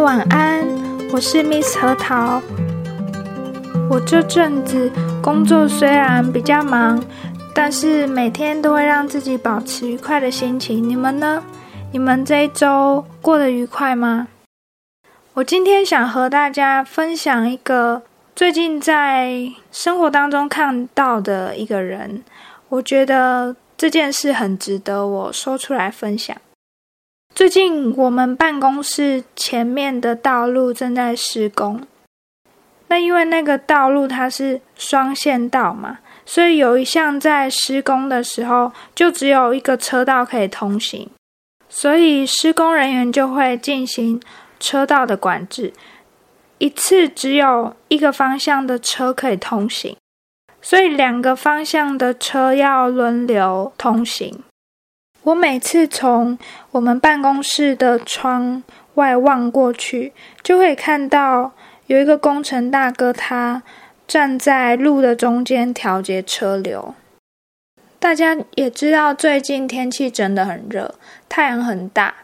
晚安，我是 Miss 核桃。我这阵子工作虽然比较忙，但是每天都会让自己保持愉快的心情。你们呢？你们这一周过得愉快吗？我今天想和大家分享一个最近在生活当中看到的一个人，我觉得这件事很值得我说出来分享。最近我们办公室前面的道路正在施工，那因为那个道路它是双线道嘛，所以有一项在施工的时候就只有一个车道可以通行，所以施工人员就会进行车道的管制，一次只有一个方向的车可以通行，所以两个方向的车要轮流通行。我每次从我们办公室的窗外望过去，就会看到有一个工程大哥，他站在路的中间调节车流。大家也知道，最近天气真的很热，太阳很大。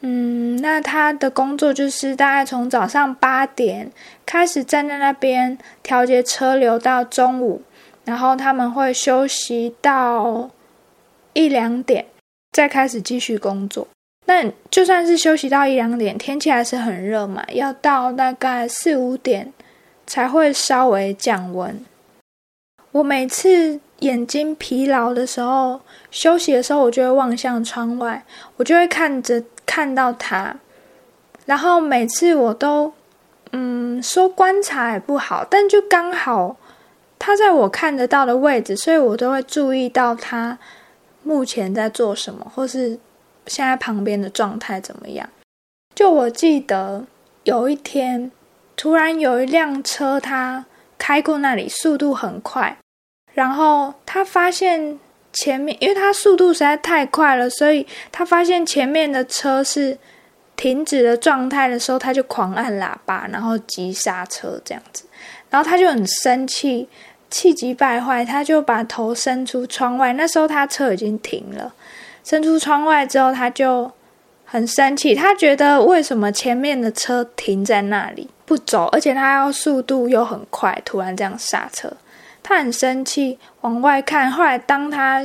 嗯，那他的工作就是大概从早上八点开始站在那边调节车流到中午，然后他们会休息到一两点。再开始继续工作，那就算是休息到一两点，天气还是很热嘛，要到大概四五点才会稍微降温。我每次眼睛疲劳的时候，休息的时候，我就会望向窗外，我就会看着看到他，然后每次我都，嗯，说观察也不好，但就刚好他在我看得到的位置，所以我都会注意到他。目前在做什么，或是现在旁边的状态怎么样？就我记得有一天，突然有一辆车，它开过那里，速度很快，然后他发现前面，因为他速度实在太快了，所以他发现前面的车是停止的状态的时候，他就狂按喇叭，然后急刹车这样子，然后他就很生气。气急败坏，他就把头伸出窗外。那时候他车已经停了，伸出窗外之后，他就很生气。他觉得为什么前面的车停在那里不走，而且他要速度又很快，突然这样刹车，他很生气，往外看。后来当他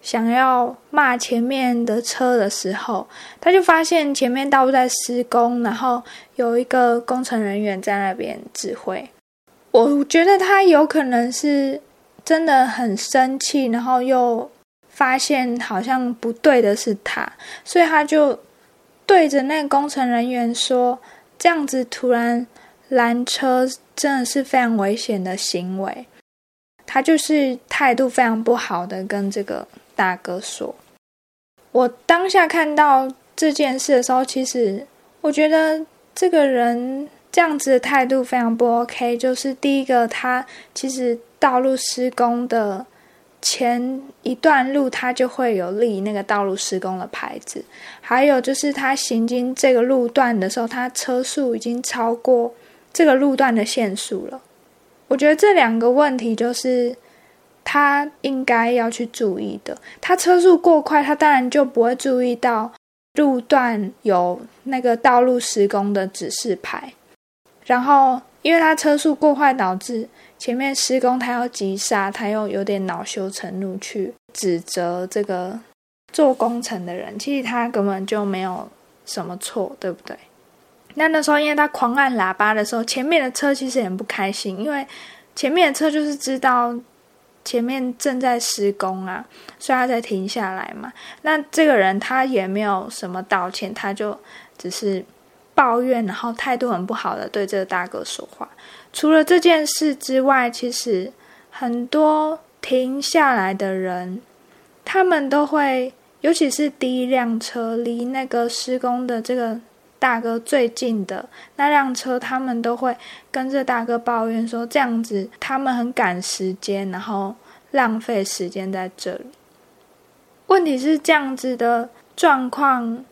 想要骂前面的车的时候，他就发现前面道路在施工，然后有一个工程人员在那边指挥。我觉得他有可能是真的很生气，然后又发现好像不对的是他，所以他就对着那个工程人员说：“这样子突然拦车真的是非常危险的行为。”他就是态度非常不好的跟这个大哥说。我当下看到这件事的时候，其实我觉得这个人。这样子的态度非常不 OK。就是第一个，他其实道路施工的前一段路，他就会有立那个道路施工的牌子。还有就是他行经这个路段的时候，他车速已经超过这个路段的限速了。我觉得这两个问题就是他应该要去注意的。他车速过快，他当然就不会注意到路段有那个道路施工的指示牌。然后，因为他车速过快，导致前面施工，他要急刹，他又有点恼羞成怒，去指责这个做工程的人。其实他根本就没有什么错，对不对？那那时候，因为他狂按喇叭的时候，前面的车其实很不开心，因为前面的车就是知道前面正在施工啊，所以他才停下来嘛。那这个人他也没有什么道歉，他就只是。抱怨，然后态度很不好的对这个大哥说话。除了这件事之外，其实很多停下来的人，他们都会，尤其是第一辆车离那个施工的这个大哥最近的那辆车，他们都会跟这大哥抱怨说，这样子他们很赶时间，然后浪费时间在这里。问题是这样子的状况。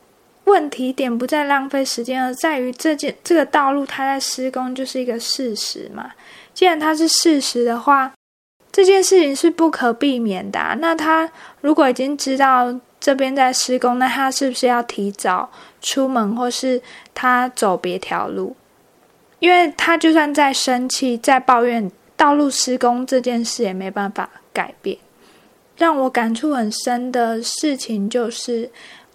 问题点不在浪费时间，而在于这件这个道路它在施工就是一个事实嘛。既然它是事实的话，这件事情是不可避免的。那他如果已经知道这边在施工，那他是不是要提早出门，或是他走别条路？因为他就算再生气、再抱怨道路施工这件事，也没办法改变。让我感触很深的事情就是，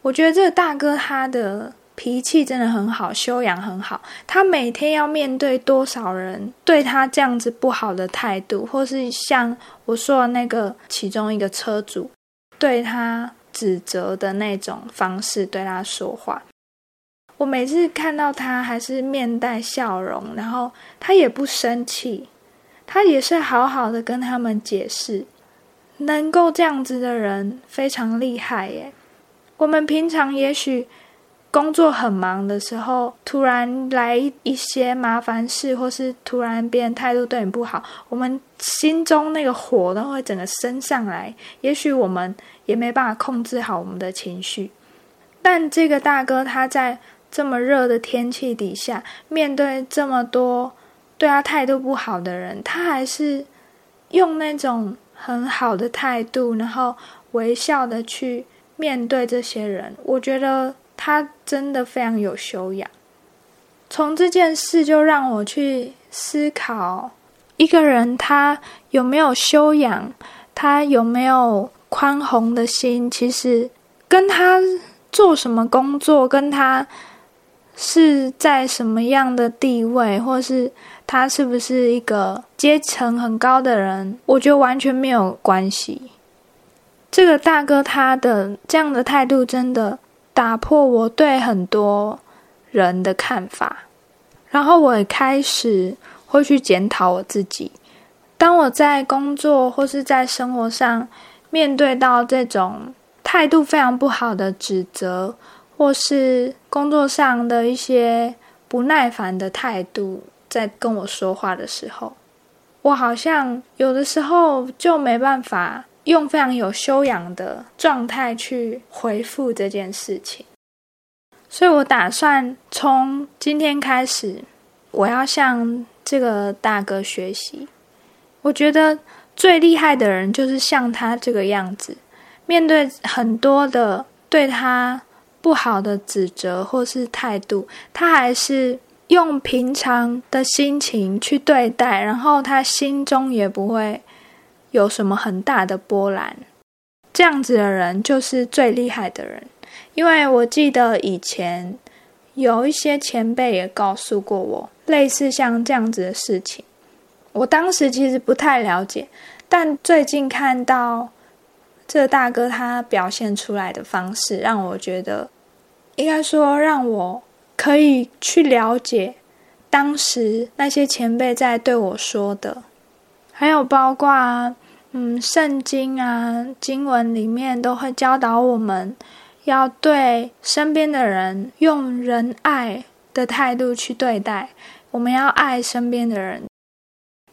我觉得这个大哥他的脾气真的很好，修养很好。他每天要面对多少人对他这样子不好的态度，或是像我说的那个其中一个车主对他指责的那种方式对他说话。我每次看到他还是面带笑容，然后他也不生气，他也是好好的跟他们解释。能够这样子的人非常厉害耶！我们平常也许工作很忙的时候，突然来一些麻烦事，或是突然别人态度对你不好，我们心中那个火都会整个升上来。也许我们也没办法控制好我们的情绪，但这个大哥他在这么热的天气底下，面对这么多对他态度不好的人，他还是用那种。很好的态度，然后微笑的去面对这些人，我觉得他真的非常有修养。从这件事就让我去思考，一个人他有没有修养，他有没有宽宏的心，其实跟他做什么工作，跟他是在什么样的地位，或是。他是不是一个阶层很高的人？我觉得完全没有关系。这个大哥他的这样的态度，真的打破我对很多人的看法。然后我也开始会去检讨我自己。当我在工作或是在生活上面对到这种态度非常不好的指责，或是工作上的一些不耐烦的态度。在跟我说话的时候，我好像有的时候就没办法用非常有修养的状态去回复这件事情，所以我打算从今天开始，我要向这个大哥学习。我觉得最厉害的人就是像他这个样子，面对很多的对他不好的指责或是态度，他还是。用平常的心情去对待，然后他心中也不会有什么很大的波澜。这样子的人就是最厉害的人。因为我记得以前有一些前辈也告诉过我类似像这样子的事情，我当时其实不太了解，但最近看到这大哥他表现出来的方式，让我觉得应该说让我。可以去了解当时那些前辈在对我说的，还有包括嗯，圣经啊经文里面都会教导我们要对身边的人用仁爱的态度去对待，我们要爱身边的人。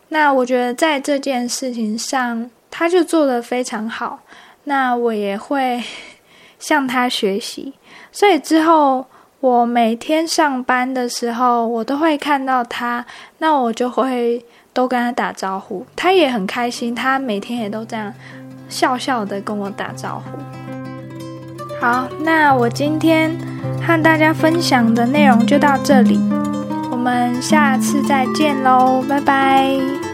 那我觉得在这件事情上，他就做得非常好。那我也会向他学习，所以之后。我每天上班的时候，我都会看到他，那我就会都跟他打招呼，他也很开心，他每天也都这样笑笑的跟我打招呼。好，那我今天和大家分享的内容就到这里，我们下次再见喽，拜拜。